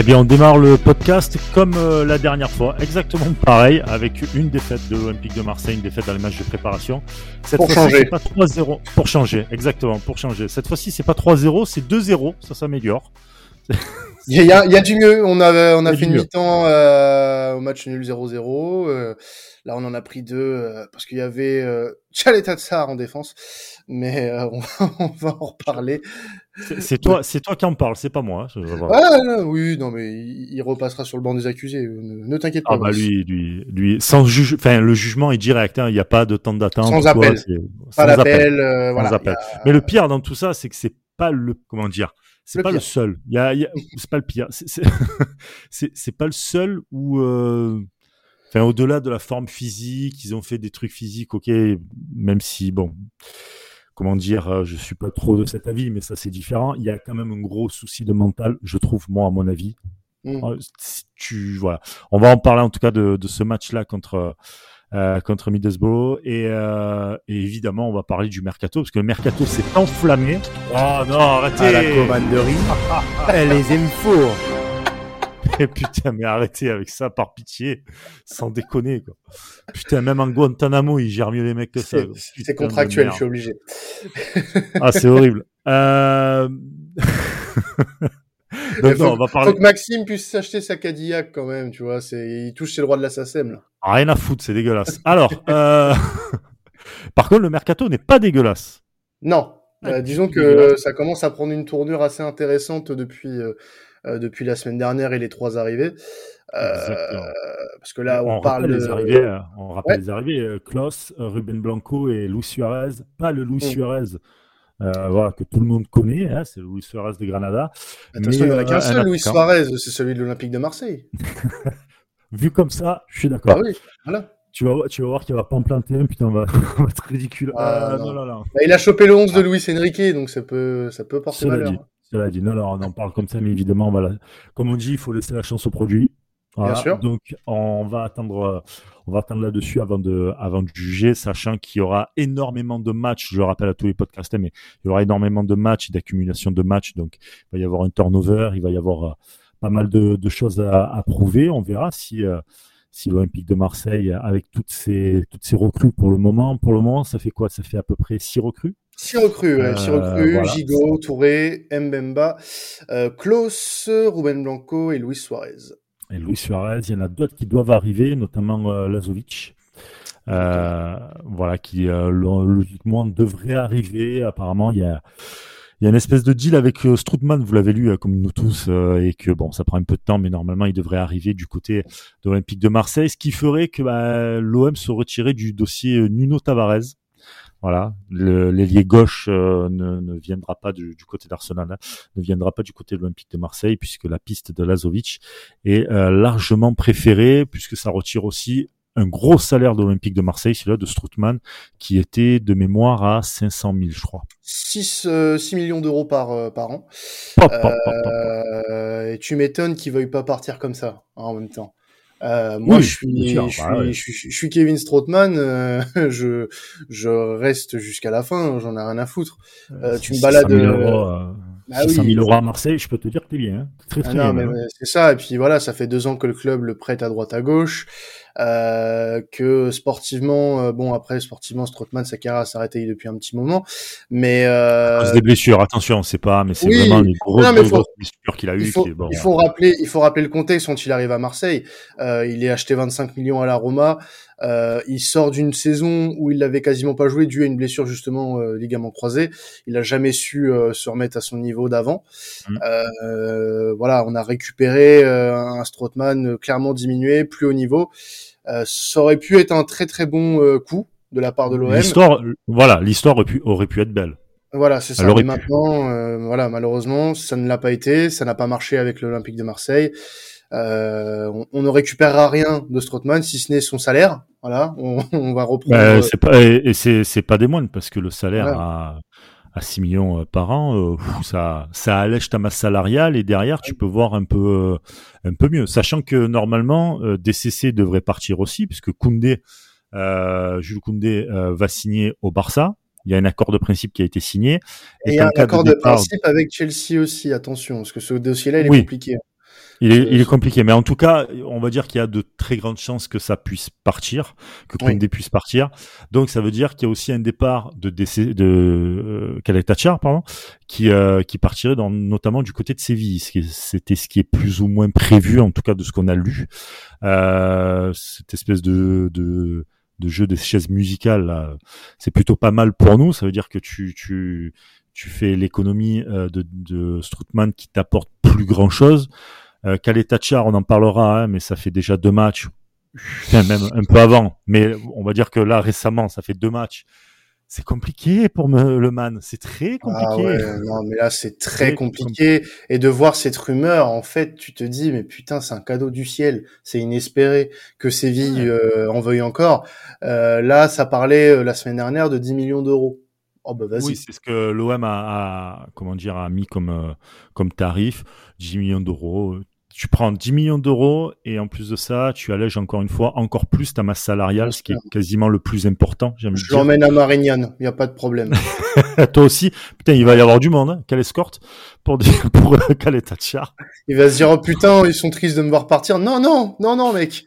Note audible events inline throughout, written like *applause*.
Eh bien, on démarre le podcast comme euh, la dernière fois, exactement pareil, avec une défaite de l'Olympique de Marseille, une défaite dans les matchs de préparation. Cette pour c'est pas 3-0. Pour changer, exactement, pour changer. Cette fois-ci, c'est pas 3-0, c'est 2-0, ça s'améliore. Il y, a, il y a du mieux. On a, on a fait une mi-temps euh, au match nul 0-0. Euh, là, on en a pris deux euh, parce qu'il y avait euh, *laughs* Tsar en défense. Mais euh, on, on, va en reparler. C'est toi, c'est toi qui en parle, c'est pas moi. Hein, ah, oui, non, mais il, repassera sur le banc des accusés. Ne, t'inquiète pas. Ah bah lui, lui, lui, sans juge, enfin le jugement est direct. Hein, il n'y a pas de temps d'attente. Sans appel. Pas d'appel. Voilà, appel. Mais le pire dans tout ça, c'est que c'est pas le, comment dire c'est pas le seul. Il y a, y a c'est pas le pire. *laughs* C'est pas le seul où, euh... enfin, au-delà de la forme physique, ils ont fait des trucs physiques, ok, même si, bon, comment dire, euh, je suis pas trop de cet avis, mais ça c'est différent. Il y a quand même un gros souci de mental, je trouve, moi, à mon avis. Mmh. Euh, tu, voilà. On va en parler en tout cas de, de ce match-là contre euh, contre Middlesbrough. Et, euh, et, évidemment, on va parler du mercato parce que le mercato s'est enflammé. Oh non, arrêtez à la commanderie. *laughs* Elle les aime fort. Et *laughs* putain, mais arrêtez avec ça, par pitié, sans déconner quoi. Putain, même en Guantanamo, il gère mieux les mecs que ça. C'est contractuel, je suis obligé. ah, c'est horrible. Euh... *laughs* *laughs* Donc, faut, on va parler... faut que Maxime puisse s'acheter sa Cadillac quand même, tu vois. C'est, il touche ses droits de la SACEM, là. Rien à foutre, c'est dégueulasse. Alors, euh... *laughs* par contre, le mercato n'est pas dégueulasse. Non. Euh, disons que ça commence à prendre une tournure assez intéressante depuis, euh, depuis la semaine dernière et les trois arrivées. Euh, parce que là, on, on parle rappelle les arrivées, on rappelle ouais. les arrivées. Klaus, Ruben Blanco et Luis Suarez. Pas le Luis mm. Suarez euh, voilà, que tout le monde connaît, hein, c'est Luis Suarez de Granada. Attention, mais, il n'y en a qu'un seul, Luis Suarez, c'est celui de l'Olympique de Marseille. *laughs* Vu comme ça, je suis d'accord. Ah oui, voilà. Tu vas, tu vas voir qu'il va pas en planter un, putain, on va, *laughs* on va être ridicule. Ah, euh, non. Non, non, bah, il a chopé le 11 de Luis Enrique, donc ça peut, ça peut porter cela malheur. Dit, cela dit, non, non, on en parle comme ça, mais évidemment, voilà. Comme on dit, il faut laisser la chance au produit. Voilà. Bien sûr. Donc, on va attendre, on va attendre là-dessus avant de, avant de juger, sachant qu'il y aura énormément de matchs. Je le rappelle à tous les podcasts, mais il y aura énormément de matchs, d'accumulation de matchs. Donc, il va y avoir un turnover, il va y avoir euh, pas mal de, de choses à, à, prouver. On verra si, euh, si l'Olympique de Marseille, avec toutes ces, toutes ces recrues pour le moment, pour le moment, ça fait quoi? Ça fait à peu près six recrues? Six recrues, ouais, six recrues, euh, voilà. Touré, Mbemba, euh, Klaus, Ruben Blanco et Luis Suarez et Luis Suarez. Il y en a d'autres qui doivent arriver, notamment euh, Lazovic. Euh, voilà, qui euh, logiquement devrait arriver. Apparemment, il y a, il y a une espèce de deal avec euh, Strootman, vous l'avez lu comme nous tous, euh, et que bon, ça prend un peu de temps, mais normalement, il devrait arriver du côté de l'Olympique de Marseille, ce qui ferait que bah, l'OM se retirait du dossier Nuno Tavares. Voilà, l'ailier gauche euh, ne, ne, viendra pas du, du côté d'Arsenal, hein, ne viendra pas du côté de l'Olympique de Marseille, puisque la piste de Lazovic est euh, largement préférée, puisque ça retire aussi un gros salaire de l'Olympique de Marseille, celui-là de Strootman, qui était de mémoire à 500 000, je crois. 6, euh, 6 millions d'euros par, euh, par an. Pop, pop, pop, euh, et tu m'étonnes qu'il veuille pas partir comme ça, hein, en même temps. Euh, moi, oui, je, suis, sûr, je, bah, suis, ouais. je, suis, je, suis, Kevin Strootman. Euh, *laughs* je, je reste jusqu'à la fin. J'en ai rien à foutre. Euh, tu me balades. 000 euros, euh, bah 600 000 euros à Marseille, je peux te dire que t'es bien. Hein. Très, très ah bien. Mais c'est ça. Et puis voilà, ça fait deux ans que le club le prête à droite à gauche. Euh, que sportivement, euh, bon après sportivement, Strootman sa carrière s'est arrêtée depuis un petit moment, mais euh... à cause des blessures. Attention, c'est pas, mais c'est oui, vraiment une grosse, non, grosse, faut, blessure qu'il a eu. Il faut, qui est, bon, il faut rappeler, il faut rappeler le contexte quand il arrive à Marseille. Euh, il est acheté 25 millions à la Roma. Euh, il sort d'une saison où il l'avait quasiment pas joué dû à une blessure justement euh, ligament croisé. Il a jamais su euh, se remettre à son niveau d'avant. Mm. voilà, on a récupéré euh, un Strootman clairement diminué, plus haut niveau. Euh, ça aurait pu être un très très bon euh, coup de la part de l'OM. L'histoire, voilà, l'histoire aurait pu, aurait pu être belle. Voilà, c'est ça. Mais maintenant, euh, voilà, malheureusement, ça ne l'a pas été, ça n'a pas marché avec l'Olympique de Marseille. Euh, on, on, ne récupérera rien de Strootman si ce n'est son salaire. Voilà, on, *laughs* on va reprendre. Bah, c'est pas et c'est c'est pas des moines parce que le salaire voilà. à à 6 millions par an, euh, ça ça allège ta masse salariale et derrière tu peux voir un peu un peu mieux, sachant que normalement euh, DCC devrait partir aussi puisque Koundé euh, Jules Koundé euh, va signer au Barça. Il y a un accord de principe qui a été signé. Et, et il y a un accord de, départ... de, principe avec Chelsea aussi, attention, parce que ce dossier-là, il est oui. compliqué. Il est, il est compliqué, mais en tout cas, on va dire qu'il y a de très grandes chances que ça puisse partir, que Koundé puisse partir. Donc, ça veut dire qu'il y a aussi un départ de décès, de euh, Tachar, pardon, qui euh, qui partirait dans, notamment du côté de Séville. C'était ce qui est plus ou moins prévu, en tout cas de ce qu'on a lu. Euh, cette espèce de, de de jeu des chaises musicales, c'est plutôt pas mal pour nous. Ça veut dire que tu tu tu fais l'économie euh, de, de Stroutman qui t'apporte plus grand chose. Euh, Tachar, on en parlera, hein, mais ça fait déjà deux matchs, même un peu avant. Mais on va dire que là, récemment, ça fait deux matchs. C'est compliqué pour me, le man, c'est très ah compliqué. Ah ouais, non, mais là c'est très, compliqué. Et de voir cette rumeur, en fait, tu te dis, mais putain, c'est un cadeau du ciel, c'est inespéré que Séville euh, en veuille encore. Euh, là, ça parlait euh, la semaine dernière de 10 millions d'euros. Oh bah vas-y. Oui, c'est ce que l'OM a, a, comment dire, a mis comme, euh, comme tarif, 10 millions d'euros tu prends 10 millions d'euros et en plus de ça, tu allèges encore une fois encore plus ta masse salariale, ce qui est quasiment le plus important. Je l'emmène à Marignane, il n'y a pas de problème. *laughs* Toi aussi, putain, il va y avoir du monde. Hein. Quelle escorte pour *laughs* pour Tachar. Il va se dire oh putain, ils sont tristes de me voir partir. Non non non non mec.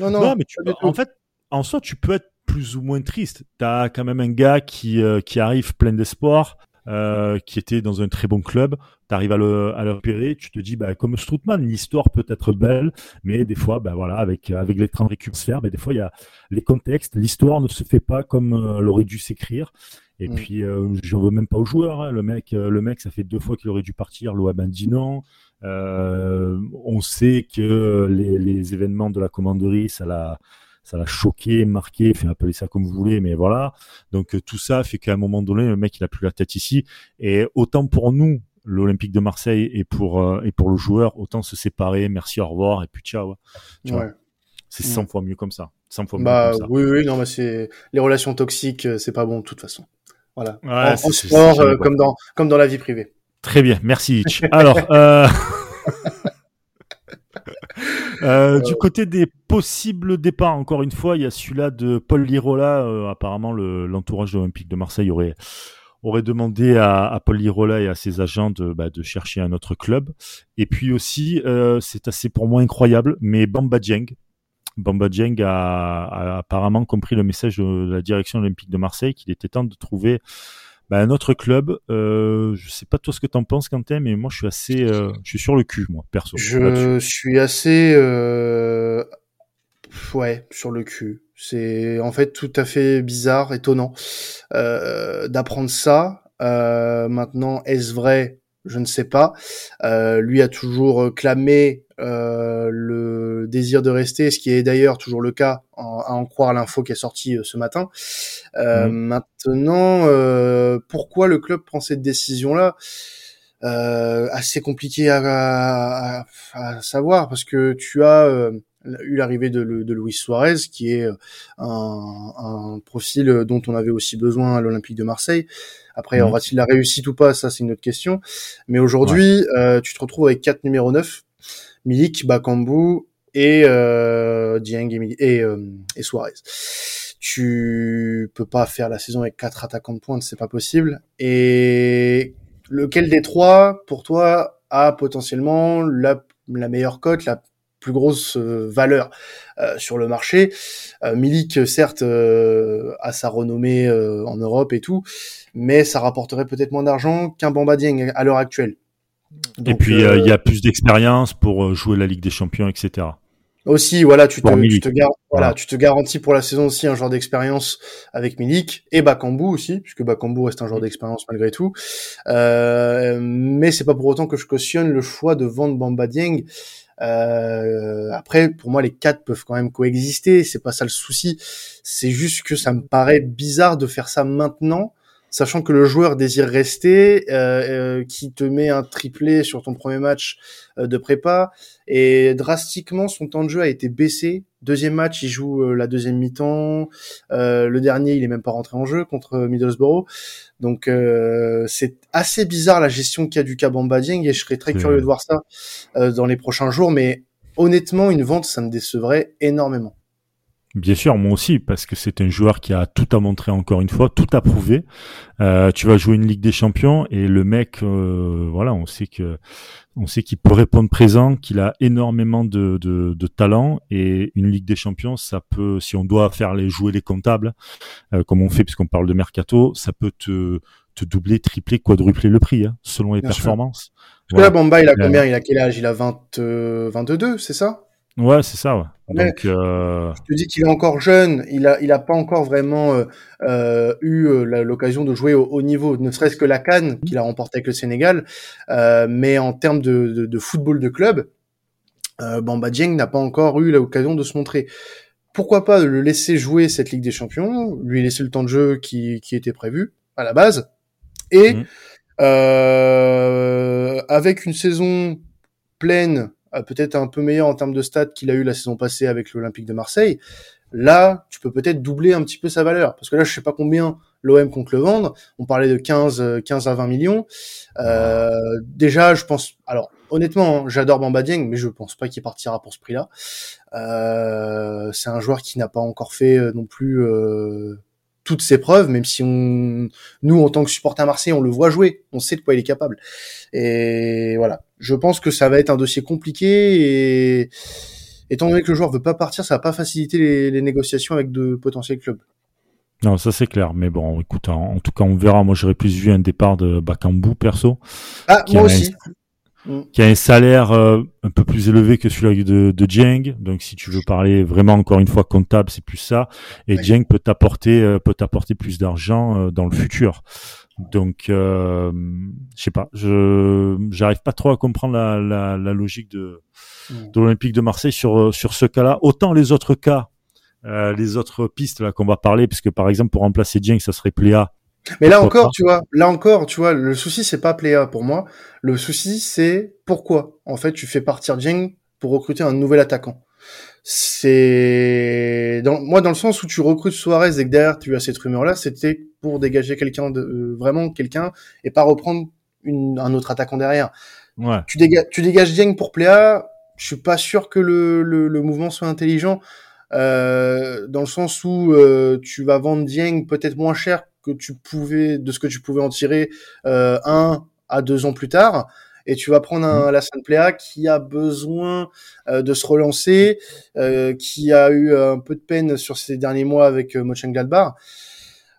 Non non. non mais en fait, en soi, tu peux être plus ou moins triste. T'as quand même un gars qui euh, qui arrive plein d'espoir. Euh, qui était dans un très bon club, tu arrives à le, à le repérer, tu te dis, bah, comme Stroutman, l'histoire peut être belle, mais des fois, bah, voilà, avec, avec les trains récupérer, bah, des fois, il y a les contextes, l'histoire ne se fait pas comme euh, elle aurait dû s'écrire. Et mm. puis, euh, j'en veux même pas aux joueurs. Hein. Le mec, euh, le mec, ça fait deux fois qu'il aurait dû partir. L'OAB dit non. Euh, on sait que les, les événements de la commanderie, ça l'a, ça l'a choqué, marqué, fait appeler ça comme vous voulez, mais voilà. Donc euh, tout ça fait qu'à un moment donné, le mec il a plus la tête ici. Et autant pour nous, l'Olympique de Marseille, et pour euh, et pour le joueur, autant se séparer, merci, au revoir, et puis ciao. Tu vois c'est 100 mm. fois mieux comme ça. 100 fois mieux bah, comme ça. Oui, oui, non, mais c'est les relations toxiques, euh, c'est pas bon de toute façon. Voilà. en, sport, comme dans comme dans la vie privée. Très bien, merci. *laughs* Alors. Euh... *laughs* Euh, du côté des possibles départs, encore une fois, il y a celui-là de Paul Lirola. Euh, apparemment, l'entourage de l'Olympique de Marseille aurait aurait demandé à, Paul Lirola et à ses agents de, bah, de chercher un autre club. Et puis aussi, euh, c'est assez pour moi incroyable, mais Bamba Dieng, Bamba Dieng a, a, apparemment compris le message de la direction olympique de Marseille qu'il était temps de trouver bah, un autre club, euh, je sais pas toi ce que t'en penses Quentin, mais moi je suis assez, euh, je suis sur le cul moi perso. Je suis assez, euh, ouais, sur le cul. C'est en fait tout à fait bizarre, étonnant euh, d'apprendre ça. Euh, maintenant, est-ce vrai Je ne sais pas. Euh, lui a toujours clamé euh, le désir de rester, ce qui est d'ailleurs toujours le cas, à en croire l'info qui est sortie euh, ce matin. Euh, mhm. Maintenant, pourquoi le club prend cette décision-là? Assez compliqué à, à, savoir parce que tu as eu l'arrivée de, de, Luis Suarez, qui est un, un, profil dont on avait aussi besoin à l'Olympique de Marseille. Après, mhm. aura-t-il la réussite ou pas? Ça, c'est une autre question. Mais aujourd'hui, tu te retrouves avec quatre numéros 9 Milik, Bakambu et euh, Dieng et, euh, et, Suarez. Tu peux pas faire la saison avec quatre attaquants de pointe, c'est pas possible. Et lequel des trois, pour toi, a potentiellement la, la meilleure cote, la plus grosse euh, valeur euh, sur le marché. Euh, Milik, certes, a sa renommée en Europe et tout, mais ça rapporterait peut-être moins d'argent qu'un Bamba Dieng à l'heure actuelle et puis il y a plus d'expérience pour jouer la Ligue des Champions, etc. Aussi, voilà, tu te, tu te, voilà, tu te garantis pour la saison aussi un genre d'expérience avec Milik et Bakambu aussi, puisque Bakambu reste un genre d'expérience malgré tout. Euh, mais c'est pas pour autant que je cautionne le choix de vendre Bamba Dieng. Euh, après, pour moi, les quatre peuvent quand même coexister. C'est pas ça le souci. C'est juste que ça me paraît bizarre de faire ça maintenant sachant que le joueur désire rester, euh, euh, qui te met un triplé sur ton premier match euh, de prépa, et drastiquement son temps de jeu a été baissé. Deuxième match, il joue la deuxième mi-temps. le dernier, il est même pas rentré en jeu contre Middlesbrough. Donc c'est assez bizarre la gestion qu'il y a du Kabamba Dieng et je serais très curieux de voir ça dans les prochains jours. Mais honnêtement, une vente, ça me décevrait énormément. Bien sûr, moi aussi, parce que c'est un joueur qui a tout à montrer encore une fois, tout à prouver. Euh, tu vas jouer une Ligue des Champions et le mec, euh, voilà, on sait que, on sait qu'il peut répondre présent, qu'il a énormément de, de, de, talent et une Ligue des Champions, ça peut, si on doit faire les jouer les comptables, euh, comme on fait puisqu'on parle de mercato, ça peut te, te doubler, tripler, quadrupler le prix, hein, selon les performances. Voilà. Là, Bamba, il a combien? Il a quel âge? Il a 20, 22, c'est ça? Ouais, c'est ça. Ouais. Donc, euh... je te dis qu'il est encore jeune. Il a, il a pas encore vraiment euh, euh, eu euh, l'occasion de jouer au haut niveau, ne serait-ce que la Cannes qu'il a remporté avec le Sénégal. Euh, mais en termes de, de, de, football de club, euh, Bamba Dieng n'a pas encore eu l'occasion de se montrer. Pourquoi pas le laisser jouer cette Ligue des Champions, lui laisser le temps de jeu qui, qui était prévu à la base, et mmh. avec une saison pleine peut-être un peu meilleur en termes de stats qu'il a eu la saison passée avec l'Olympique de Marseille. Là, tu peux peut-être doubler un petit peu sa valeur. Parce que là, je sais pas combien l'OM compte le vendre. On parlait de 15, 15 à 20 millions. Euh, déjà, je pense... Alors, honnêtement, hein, j'adore Bamba Dieng, mais je pense pas qu'il partira pour ce prix-là. Euh, c'est un joueur qui n'a pas encore fait euh, non plus euh, toutes ses preuves, même si on, nous, en tant que supporter Marseille, on le voit jouer, on sait de quoi il est capable. Et voilà, je pense que ça va être un dossier compliqué et étant donné que le joueur veut pas partir, ça va pas faciliter les, les négociations avec de potentiels clubs. Non, ça c'est clair, mais bon, écoute, en, tout cas, on verra. Moi, j'aurais plus vu un départ de Bakambu perso. Ah, moi aussi. Mm. qui a un salaire euh, un peu plus élevé que celui de, de Jiang. Donc, si tu veux parler vraiment encore une fois comptable, c'est plus ça. Et. Jiang peut t'apporter euh, peut t'apporter plus d'argent euh, dans le futur. Donc, je sais pas, je j'arrive pas trop à comprendre la, la, la logique de, mm. de l'Olympique de Marseille sur sur ce cas-là. Autant les autres cas, les autres pistes là qu'on va parler, puisque par exemple pour remplacer Jiang, ça serait Pléa mais là encore, tu vois, là encore, tu vois, le souci c'est pas Pléa pour moi. Le souci c'est pourquoi en fait tu fais partir Dieng pour recruter un nouvel attaquant. C'est dans moi dans le sens où tu recrutes Suarez et que derrière tu as cette rumeur là, c'était pour dégager quelqu'un de euh, vraiment quelqu'un et pas reprendre une, un autre attaquant derrière. Ouais. Tu dégages tu dégages Dieng pour Pléa, je suis pas sûr que le, le, le mouvement soit intelligent. Euh, dans le sens où euh, tu vas vendre Dieng peut-être moins cher que tu pouvais de ce que tu pouvais en tirer euh, un à deux ans plus tard. Et tu vas prendre un Alassane Pléa qui a besoin euh, de se relancer, euh, qui a eu un peu de peine sur ces derniers mois avec euh, Mönchengladbach.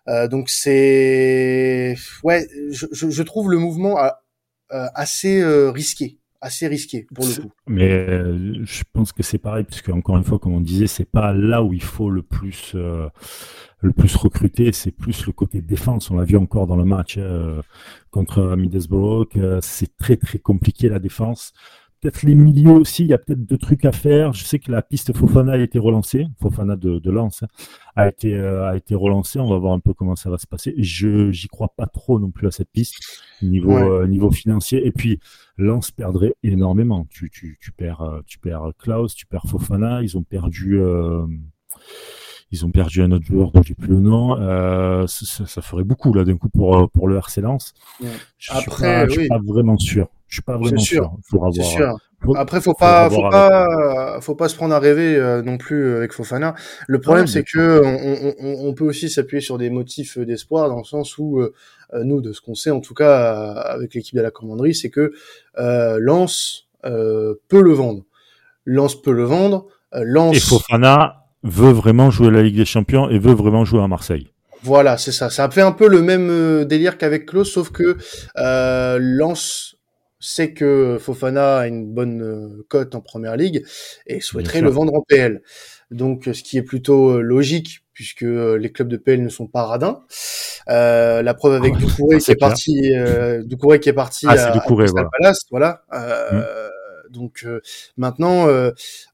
Euh, donc c'est ouais, je, je, trouve le mouvement assez risqué assez risqué pour le coup. Mais euh, je pense que c'est pareil puisque encore une fois comme on disait c'est pas là où il faut le plus euh, le plus recruter c'est plus le côté défense on l'a vu encore dans le match euh, contre Middlesbrough c'est très très compliqué la défense peut-être les milieux aussi, il y a peut-être deux trucs à faire. Je sais que la piste Fofana a été relancée, Fofana de, de Lens hein, a été euh, a été relancée. On va voir un peu comment ça va se passer. Je j'y crois pas trop non plus à cette piste niveau ouais. euh, niveau financier. Et puis Lens perdrait énormément. Tu tu tu perds euh, tu perds Klaus, tu perds Fofana. Ils ont perdu. Euh, ils ont perdu un autre joueur dont j'ai plus le nom. Euh, ça, ça, ferait beaucoup là d'un coup pour pour le RC Lens. Ouais. Je Après, suis pas, oui. je suis pas vraiment sûr. Je suis pas vraiment sûr. sûr. Avoir, sûr. Faut, Après, faut pas, faut pas, faut pas se prendre à rêver euh, non plus avec Fofana. Le problème, c'est que on, on, on, peut aussi s'appuyer sur des motifs d'espoir dans le sens où euh, nous, de ce qu'on sait en tout cas avec l'équipe de la commanderie, c'est que euh, Lens euh, peut le vendre. Lens peut le vendre. Lens... Et Fofana veut vraiment jouer la Ligue des Champions et veut vraiment jouer à Marseille. Voilà, c'est ça. Ça fait un peu le même délire qu'avec Klaus, sauf que euh, Lens sait que Fofana a une bonne euh, cote en première ligue et souhaiterait le vendre en PL. Donc, ce qui est plutôt logique puisque les clubs de PL ne sont pas radins. Euh, la preuve avec oh, Doucouré qui est, parti, euh, Doucouré qui est parti ah, à, Doucouré, à voilà. Palace, voilà. Euh, mm. Donc euh, maintenant,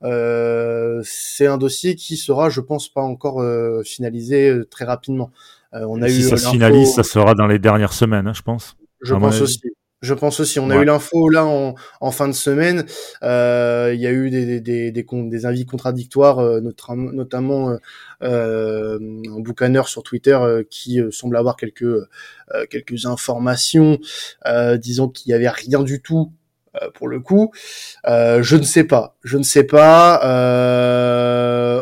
euh, c'est un dossier qui sera, je pense, pas encore finalisé très rapidement. on a si eu ça se finalise, ça sera dans les dernières semaines, hein, je pense. Je pense aussi. Je pense aussi. On a ouais. eu l'info là en, en, fin de semaine. Euh, il y a eu des, des, des, des, des avis contradictoires, euh, notre, notamment euh, un boucaneur sur Twitter euh, qui euh, semble avoir quelques euh, quelques informations disant qu'il y avait rien du tout pour le coup. je ne sais pas. Je ne sais pas.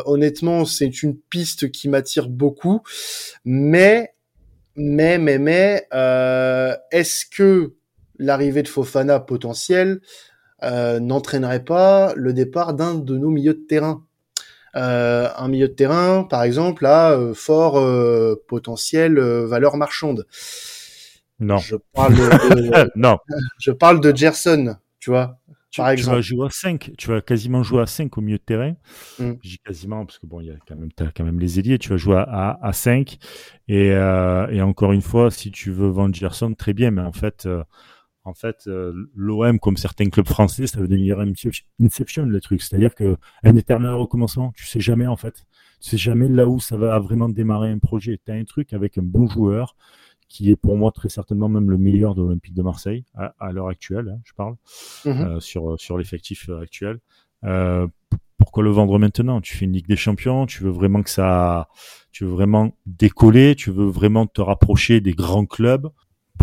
honnêtement, c'est une piste qui m'attire beaucoup, mais mais mais mais est-ce que l'arrivée de Fofana potentielle n'entraînerait pas le départ d'un de nos milieux de terrain euh, un milieu de terrain, par exemple, a euh, fort euh, potentiel valeur marchande. Non. Je parle de, *laughs* non. *laughs* Je parle de Gerson, tu vois. Tu, par exemple. vas jouer à 5, tu vas quasiment jouer à 5 au milieu de terrain. Mm. Je dis quasiment parce que bon, il y a quand même, as quand même les ailiers. Tu vas jouer à, à 5 et, et encore une fois, si tu veux vendre Gerson, très bien, mais en fait, en fait, euh, l'OM, comme certains clubs français, ça veut devenir inception, le truc. C'est-à-dire que un éternel recommencement, tu sais jamais, en fait. Tu sais jamais là où ça va vraiment démarrer un projet. Tu as un truc avec un bon joueur, qui est pour moi très certainement même le meilleur de l'Olympique de Marseille, à, l'heure actuelle, hein, je parle, mhm. euh, sur, sur l'effectif euh, actuel. Euh, pourquoi le vendre maintenant? Tu fais une Ligue des Champions, tu veux vraiment que ça, tu veux vraiment décoller, tu veux vraiment te rapprocher des grands clubs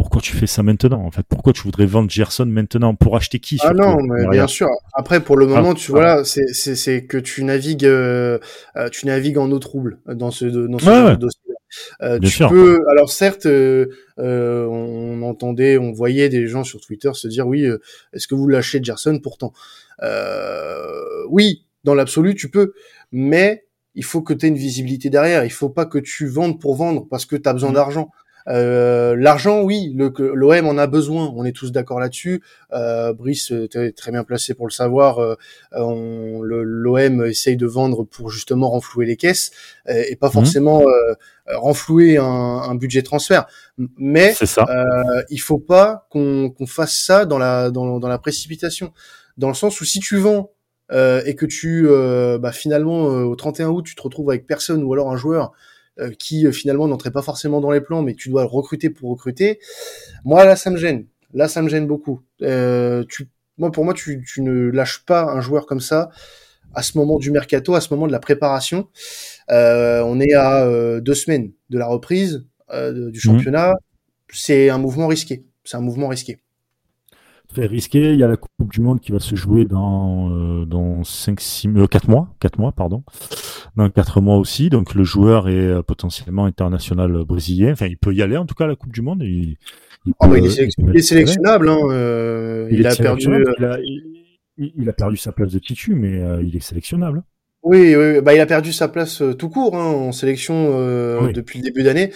pourquoi tu fais ça maintenant en fait? Pourquoi tu voudrais vendre Gerson maintenant? Pour acheter qui Ah non, mais bien sûr. Après, pour le ah, moment, tu vois, c'est c'est que tu navigues, euh, euh, tu navigues en eau trouble dans ce dans ce dossier. Euh, tu sûr. peux, alors certes, euh, euh, on entendait, on voyait des gens sur Twitter se dire oui, est-ce que vous lâchez Gerson Pourtant, oui, dans l'absolu, tu peux, mais il faut que tu aies une visibilité derrière. Il faut pas que tu vendes pour vendre parce que tu as besoin mmh. d'argent. Euh, l'argent, oui, l'OM en a besoin. On est tous d'accord là-dessus. Euh, Brice est très bien placé pour le savoir. Euh, L'OM essaye de vendre pour justement renflouer les caisses et, pas mhm. forcément renflouer un, un, budget transfert. Mais ça. il faut pas qu'on fasse ça dans la dans, dans la précipitation, dans le sens où si tu vends euh, et que tu euh, bah, finalement au 31 août tu te retrouves avec personne ou alors un joueur euh, qui euh, finalement n'entrait pas forcément dans les plans, mais tu dois le recruter pour recruter. Moi là, ça me gêne. Là, ça me gêne beaucoup. Euh, tu, moi, pour moi, tu, tu, ne lâches pas un joueur comme ça à ce moment du mercato, à ce moment de la préparation. Euh, on est à euh, deux semaines de la reprise du mhm. championnat. C'est un mouvement risqué. C'est un mouvement risqué très risqué. Il y a la Coupe du Monde qui va se jouer dans euh, dans 5 6 euh, 4 mois, 4 mois pardon. Dans 4 mois aussi, donc le joueur est euh, potentiellement international brésilien. Enfin, il peut y aller en tout cas à la Coupe du Monde, il, il, oh, il, est, sélectionnable hein. Euh, il, a perdu il a, il, a perdu sa place de titu mais il est sélectionnable. Oui, oui, bah il a perdu sa place euh, tout court hein, en sélection euh, depuis le début d'année.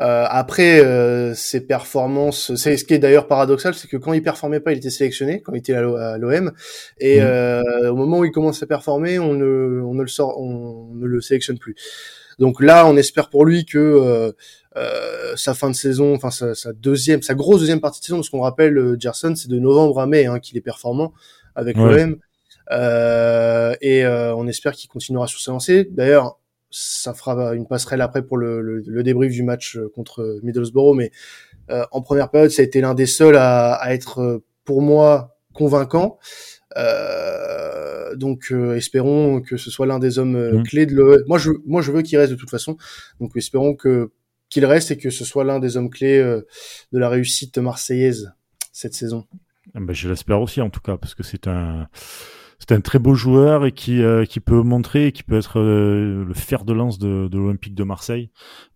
Euh, après euh, ses performances, c'est ce qui est d'ailleurs paradoxal, c'est que quand il performait pas, il était sélectionné quand il était à l'OM, et au moment où il commence à performer, on ne, on ne le sort, on ne le sélectionne plus. Donc là, on espère pour lui que sa fin de saison, enfin sa, sa, deuxième, sa grosse deuxième partie de saison, parce qu'on rappelle, Gerson, c'est de novembre à mai hein, qu'il est performant avec l'OM. Euh, et euh, on espère qu'il continuera sur sa lancée. D'ailleurs, ça fera une passerelle après pour le, le, débrief du match euh, contre Middlesbrough, mais en première période, ça a été l'un des seuls à, à, être, pour moi, convaincant. Euh, donc espérons que ce soit l'un des hommes mmh. clés de le. Moi je moi je veux qu'il reste de toute façon. Donc espérons que qu'il reste et que ce soit l'un des hommes clés de la réussite marseillaise cette saison. Ah ben, je l'espère aussi en tout cas parce que c'est un c'est un très beau joueur et qui, euh, qui peut montrer, qui peut être euh, le fer de lance de, de l'Olympique de Marseille,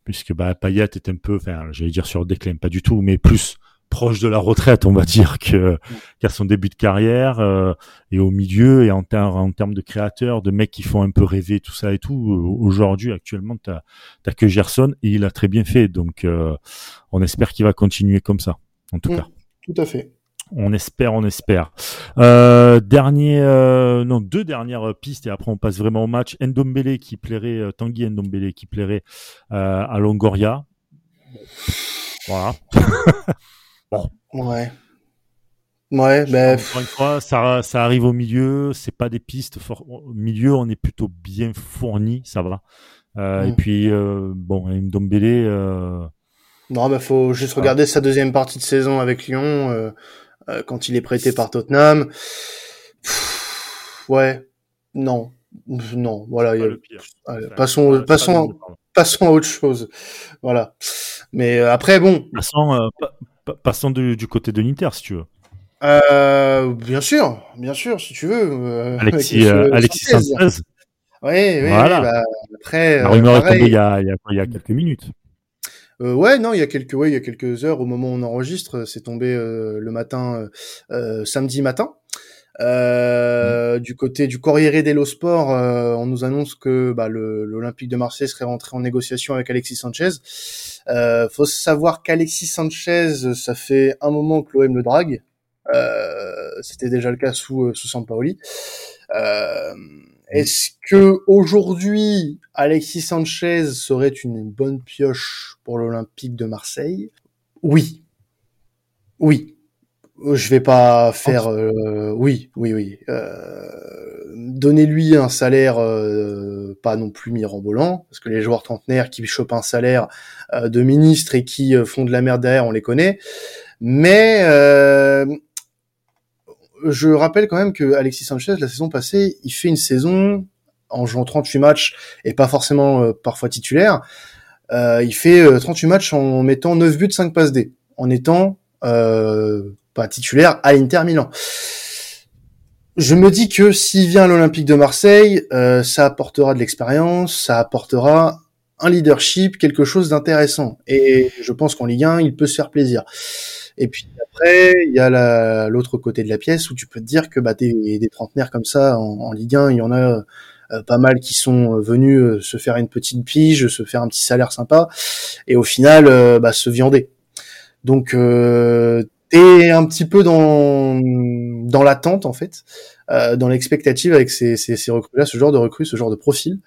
puisque bah, Payet est un peu, enfin, j'allais dire sur le déclin, pas du tout, mais plus proche de la retraite, on va dire, que qu'à son début de carrière euh, et au milieu et en, termes en termes de créateurs, de mecs qui font un peu rêver tout ça et tout. Aujourd'hui, actuellement, t'as as que Gerson et il a très bien fait, donc on espère qu'il va continuer comme ça, en tout mmh, cas. Tout à fait. On espère, on espère. Euh, dernier, euh, non, deux dernières pistes et après on passe vraiment au match. Ndombele qui plairait, euh, Tanguy Ndombele qui plairait euh, à Longoria. Voilà. *laughs* bon. Ouais. Ouais, ben. Encore une fois, ça, ça arrive au milieu. C'est pas des pistes Au milieu, on est plutôt bien fourni, ça va. Euh, Et mm. puis, euh, bon, Ndombele. Euh... Non, bah faut juste regarder sa deuxième partie de saison avec Lyon. Euh, quand il est prêté par Tottenham. ouais, non, non, voilà. passons, passons, passons à autre chose. Voilà. Mais euh, après, bon. Passons, euh, passons du, côté de l'Inter, si tu veux. Euh, bien sûr, bien sûr, si tu veux. *laughs* Alexis, Alexis Sanchez. Oui, oui, voilà. bah, après. La rumeur est tombée il y a, il y a, il y a quelques minutes. Euh, ouais, non, il y a quelques, ouais, il y a quelques heures au moment où on enregistre, c'est tombé euh, le matin, euh, samedi matin. Euh, Du côté du Corriere dello Sport, euh, on nous annonce que bah, l'Olympique de Marseille serait rentré en négociation avec Alexis Sanchez. Euh, faut savoir qu'Alexis Sanchez, ça fait un moment que l'OM le drague. Euh, C'était déjà le cas sous euh, sous Sampaoli. Euh, Est-ce que aujourd'hui Alexis Sanchez serait une bonne pioche pour l'Olympique de Marseille? Oui, oui. Je vais pas faire. Euh, oui, oui, oui. Euh, Donnez-lui un salaire euh, pas non plus mirobolant, parce que les joueurs trentenaires qui chopent un salaire euh, de ministre et qui euh, font de la merde derrière, on les connaît. Mais je rappelle quand même que Alexis Sanchez, la saison passée, il fait une saison en jouant 38 matchs et pas forcément parfois titulaire. il fait 38 matchs en mettant 9 buts, 5 passes D, en étant pas titulaire à l'Inter Milan. Je me dis que s'il vient à l'Olympique de Marseille, euh, ça apportera de l'expérience, ça apportera un leadership, quelque chose d'intéressant. Et je pense qu'en Ligue 1, il peut se faire plaisir. Et puis après, il y a l'autre côté de la pièce où tu peux te dire que bah, des, des trentenaires comme ça en, Ligue 1, il y en a euh, pas mal qui sont venus euh, se faire une petite pige, se faire un petit salaire sympa, et au final, bah, se viander. Donc, et un petit peu dans dans l'attente en fait, euh, dans l'expectative avec ces, ces, ces recrues-là, ce genre de recrues, ce genre de profil.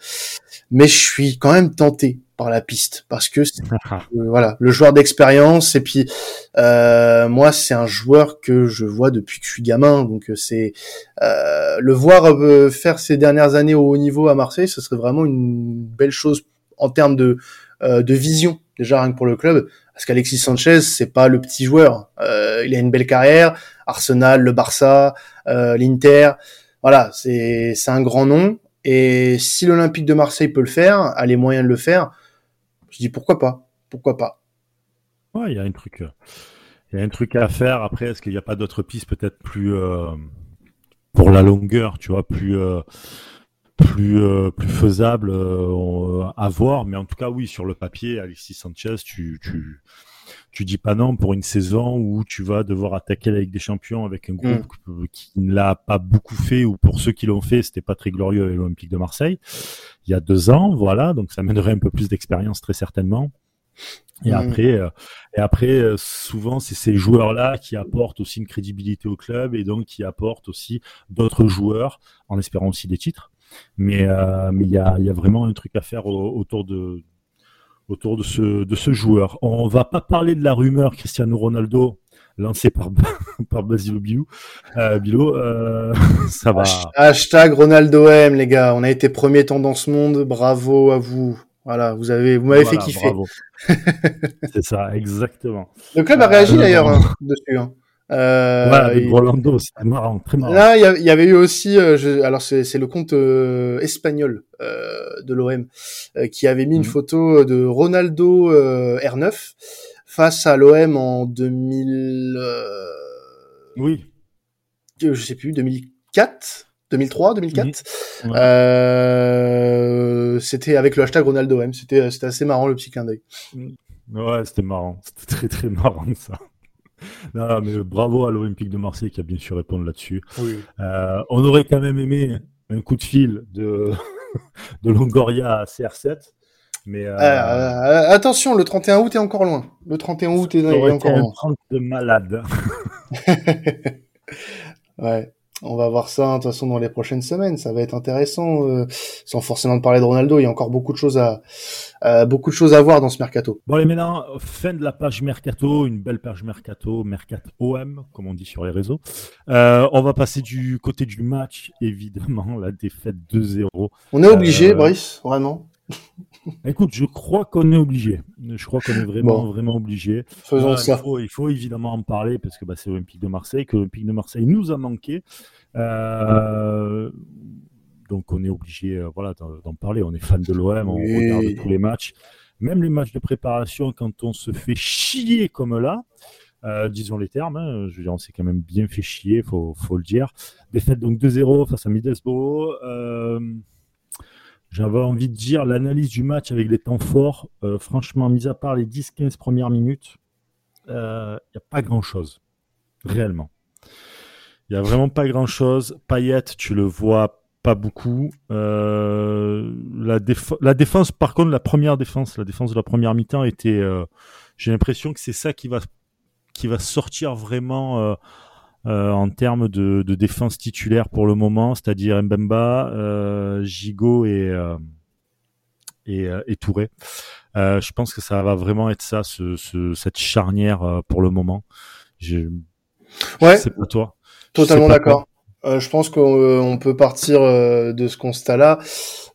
Mais je suis quand même tenté par la piste parce que *laughs* euh, voilà le joueur d'expérience et puis euh, moi c'est un joueur que je vois depuis que je suis gamin. Donc euh, c'est euh, le voir euh, faire ces dernières années au haut niveau à Marseille ce serait vraiment une belle chose en termes de de vision déjà rien que pour le club parce qu'Alexis Sanchez, c'est pas le petit joueur. Euh, il a une belle carrière. Arsenal, le Barça, euh, l'Inter. Voilà, c'est c'est un grand nom. Et si l'Olympique de Marseille peut le faire, a les moyens de le faire, je dis pourquoi pas, pourquoi pas. Ouais, il y a un truc, il y a un truc à faire. Après, est-ce qu'il n'y a pas d'autres pistes peut-être plus euh, pour la longueur, tu vois, plus euh, plus euh, plus faisable euh, à voir mais en tout cas oui sur le papier Alexis Sanchez tu tu tu dis pas non pour une saison où tu vas devoir attaquer la Ligue des Champions avec un groupe mm. qui ne l'a pas beaucoup fait ou pour ceux qui l'ont fait c'était pas très glorieux avec l'Olympique de Marseille il y a deux ans voilà donc ça mènerait un peu plus d'expérience très certainement et mm. après, euh, et après, souvent, c'est ces joueurs-là qui apportent aussi une crédibilité au club et donc qui apportent aussi d'autres joueurs en espérant aussi des titres. Mais euh, mais il y a, y a vraiment un truc à faire autour de autour de ce de ce joueur. On va pas parler de la rumeur Cristiano Ronaldo lancé par *laughs* par Basile Bilou. Euh, Bilo, euh, *laughs* ça va. Hashtag Ronaldo M les gars. On a été premier tendance monde. Bravo à vous. Voilà, vous avez, vous m'avez fait kiffer. *laughs* c'est ça, exactement. Le club a réagi d'ailleurs hein, dessus. Hein. Euh, ouais, avec Rolando, c'était marrant, très marrant. Là, il y, avait eu aussi, euh, je, alors c'est le compte euh, espagnol euh, de l'OM qui avait mis une mhm. photo de Ronaldo R9 face à l'OM en 2000. oui. Je sais plus, 2004. 2003, 2004. Euh, c'était avec le hashtag Ronaldo M. C'était, c'était assez marrant le petit clin d'œil. Ouais, c'était marrant. C'était très très marrant ça. *laughs* non, mais bravo à l'Olympique de Marseille qui a bien su répondre là-dessus. Euh, on aurait quand même aimé un coup de fil de, *laughs* de Longoria à CR7. Mais euh, euh, attention, le 31 août est encore loin. Le 31 août est, encore loin. 30 de malade. *laughs* ouais. On va voir ça, de toute façon, dans les prochaines semaines. Ça va être intéressant, euh, sans forcément parler de Ronaldo. Il y a encore beaucoup de choses à, euh, beaucoup de choses à voir dans ce mercato. Bon, et maintenant, fin de la page mercato, une belle page mercato, mercat OM, comme on dit sur les réseaux. Euh, on va passer du côté du match, évidemment, la défaite 2-0. On est obligé, Brice, vraiment. Écoute, je crois qu'on est obligé. Je crois qu'on est vraiment, vraiment obligé. Faisons ça. Il faut, évidemment en parler parce que bah, c'est l'Olympique de Marseille, que l'Olympique de Marseille nous a manqué. Euh, donc on est obligé euh, voilà, d'en parler. On est fan de l'OM, on regarde tous les matchs. Même les matchs de préparation, quand on se fait chier comme là, euh, disons les termes, hein, je veux dire, on s'est quand même bien fait chier, faut, faut le dire. Défaite donc 2-0 face à Middlesbrough. Euh, j'avais envie de dire l'analyse du match avec les temps forts. franchement, mis à part les 10-15 premières minutes, il n'y a pas grand-chose, réellement. Il n'y a vraiment pas grand-chose. Payet, tu le vois pas beaucoup. Euh, la, la, défense, par contre, la première défense, la défense de la première mi-temps était. Euh, j'ai l'impression que c'est ça qui va qui va sortir vraiment euh, euh en termes de, de, défense titulaire pour le moment, c'est-à-dire Mbemba, euh, Gigot et et, et, Touré. je pense que ça va vraiment être ça, ce, ce cette charnière pour le moment. Je, ouais. C'est pas toi. Totalement d'accord. Euh, je pense qu'on peut partir euh, de ce constat-là.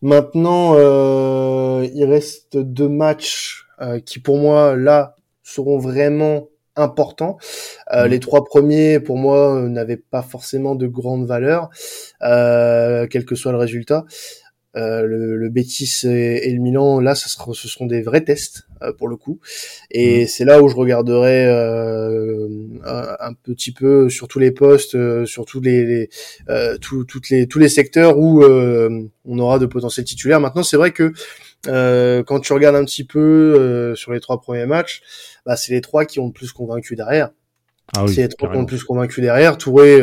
Maintenant, euh, il reste deux matchs qui, pour moi, là, seront vraiment importants. Mm. Les trois premiers, pour moi, n'avaient pas forcément de grande valeur, quel que soit le résultat. Euh, le, le Betis et, le Milan, là, ça sera, ce seront des vrais tests euh, pour le coup. Et mmh. c'est là où je regarderai euh, un, petit peu sur tous les postes, sur tous les, toutes les tous les secteurs où on aura de potentiels titulaires. Maintenant, c'est vrai que quand tu regardes un petit peu sur les trois premiers matchs, bah, c'est les trois qui ont le plus convaincu derrière. Ah oui, c'est les trois qui ont le plus convaincu derrière. Touré